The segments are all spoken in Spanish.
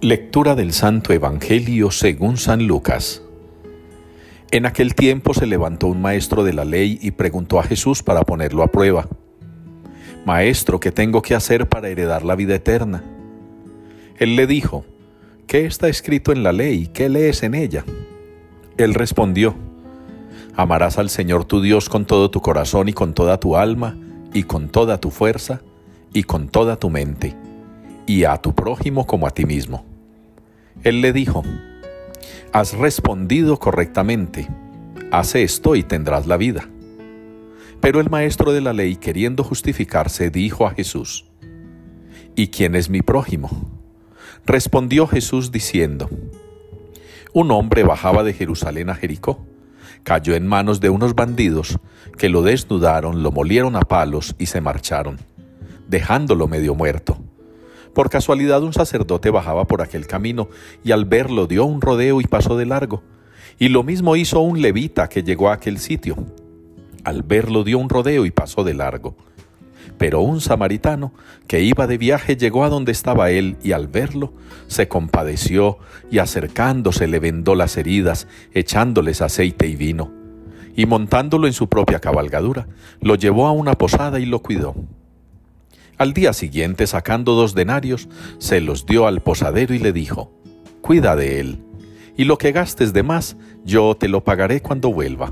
Lectura del Santo Evangelio según San Lucas. En aquel tiempo se levantó un maestro de la ley y preguntó a Jesús para ponerlo a prueba. Maestro, ¿qué tengo que hacer para heredar la vida eterna? Él le dijo, ¿qué está escrito en la ley? ¿Qué lees en ella? Él respondió, Amarás al Señor tu Dios con todo tu corazón y con toda tu alma y con toda tu fuerza y con toda tu mente y a tu prójimo como a ti mismo. Él le dijo, Has respondido correctamente, haz esto y tendrás la vida. Pero el maestro de la ley, queriendo justificarse, dijo a Jesús, ¿Y quién es mi prójimo? Respondió Jesús diciendo, Un hombre bajaba de Jerusalén a Jericó, cayó en manos de unos bandidos que lo desnudaron, lo molieron a palos y se marcharon, dejándolo medio muerto. Por casualidad un sacerdote bajaba por aquel camino y al verlo dio un rodeo y pasó de largo. Y lo mismo hizo un levita que llegó a aquel sitio. Al verlo dio un rodeo y pasó de largo. Pero un samaritano que iba de viaje llegó a donde estaba él y al verlo se compadeció y acercándose le vendó las heridas, echándoles aceite y vino. Y montándolo en su propia cabalgadura, lo llevó a una posada y lo cuidó. Al día siguiente, sacando dos denarios, se los dio al posadero y le dijo, Cuida de él, y lo que gastes de más, yo te lo pagaré cuando vuelva.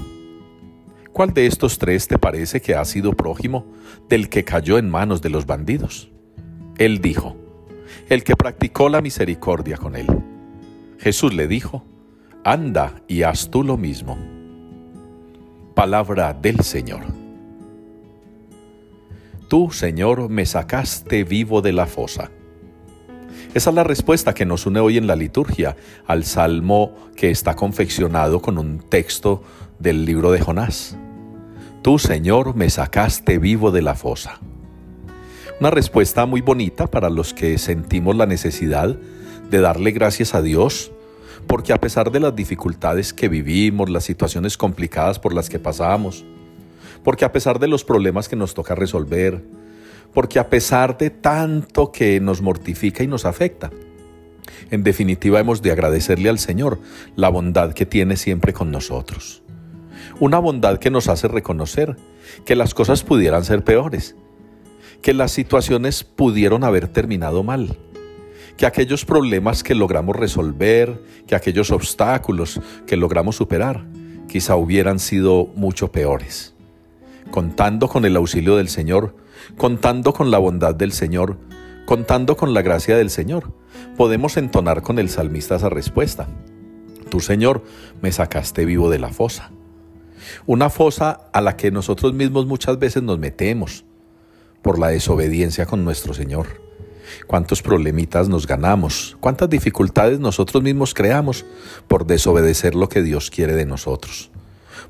¿Cuál de estos tres te parece que ha sido prójimo del que cayó en manos de los bandidos? Él dijo, el que practicó la misericordia con él. Jesús le dijo, anda y haz tú lo mismo. Palabra del Señor. Tú, Señor, me sacaste vivo de la fosa. Esa es la respuesta que nos une hoy en la liturgia al salmo que está confeccionado con un texto del libro de Jonás. Tú, Señor, me sacaste vivo de la fosa. Una respuesta muy bonita para los que sentimos la necesidad de darle gracias a Dios, porque a pesar de las dificultades que vivimos, las situaciones complicadas por las que pasamos, porque a pesar de los problemas que nos toca resolver, porque a pesar de tanto que nos mortifica y nos afecta, en definitiva hemos de agradecerle al Señor la bondad que tiene siempre con nosotros. Una bondad que nos hace reconocer que las cosas pudieran ser peores, que las situaciones pudieron haber terminado mal, que aquellos problemas que logramos resolver, que aquellos obstáculos que logramos superar, quizá hubieran sido mucho peores contando con el auxilio del Señor, contando con la bondad del Señor, contando con la gracia del Señor, podemos entonar con el salmista esa respuesta. Tú, Señor, me sacaste vivo de la fosa. Una fosa a la que nosotros mismos muchas veces nos metemos por la desobediencia con nuestro Señor. Cuántos problemitas nos ganamos, cuántas dificultades nosotros mismos creamos por desobedecer lo que Dios quiere de nosotros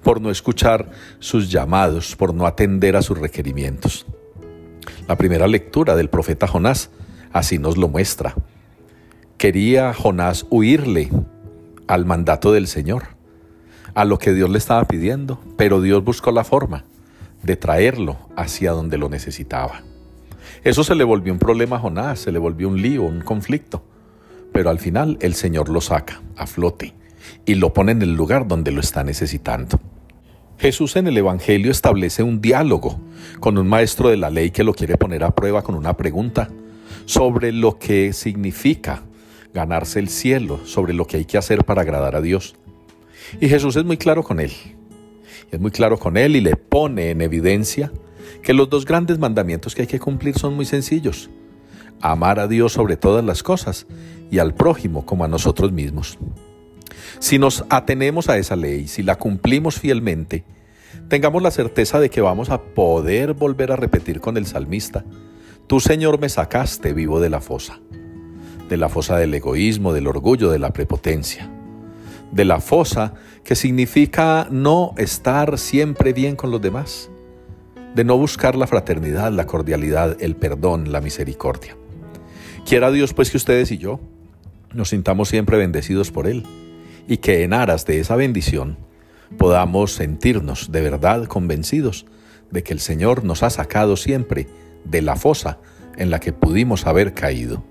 por no escuchar sus llamados, por no atender a sus requerimientos. La primera lectura del profeta Jonás así nos lo muestra. Quería Jonás huirle al mandato del Señor, a lo que Dios le estaba pidiendo, pero Dios buscó la forma de traerlo hacia donde lo necesitaba. Eso se le volvió un problema a Jonás, se le volvió un lío, un conflicto, pero al final el Señor lo saca a flote y lo pone en el lugar donde lo está necesitando. Jesús en el Evangelio establece un diálogo con un maestro de la ley que lo quiere poner a prueba con una pregunta sobre lo que significa ganarse el cielo, sobre lo que hay que hacer para agradar a Dios. Y Jesús es muy claro con él. Es muy claro con él y le pone en evidencia que los dos grandes mandamientos que hay que cumplir son muy sencillos. Amar a Dios sobre todas las cosas y al prójimo como a nosotros mismos. Si nos atenemos a esa ley, si la cumplimos fielmente, tengamos la certeza de que vamos a poder volver a repetir con el salmista, Tú Señor me sacaste vivo de la fosa, de la fosa del egoísmo, del orgullo, de la prepotencia, de la fosa que significa no estar siempre bien con los demás, de no buscar la fraternidad, la cordialidad, el perdón, la misericordia. Quiera Dios pues que ustedes y yo nos sintamos siempre bendecidos por Él y que en aras de esa bendición podamos sentirnos de verdad convencidos de que el Señor nos ha sacado siempre de la fosa en la que pudimos haber caído.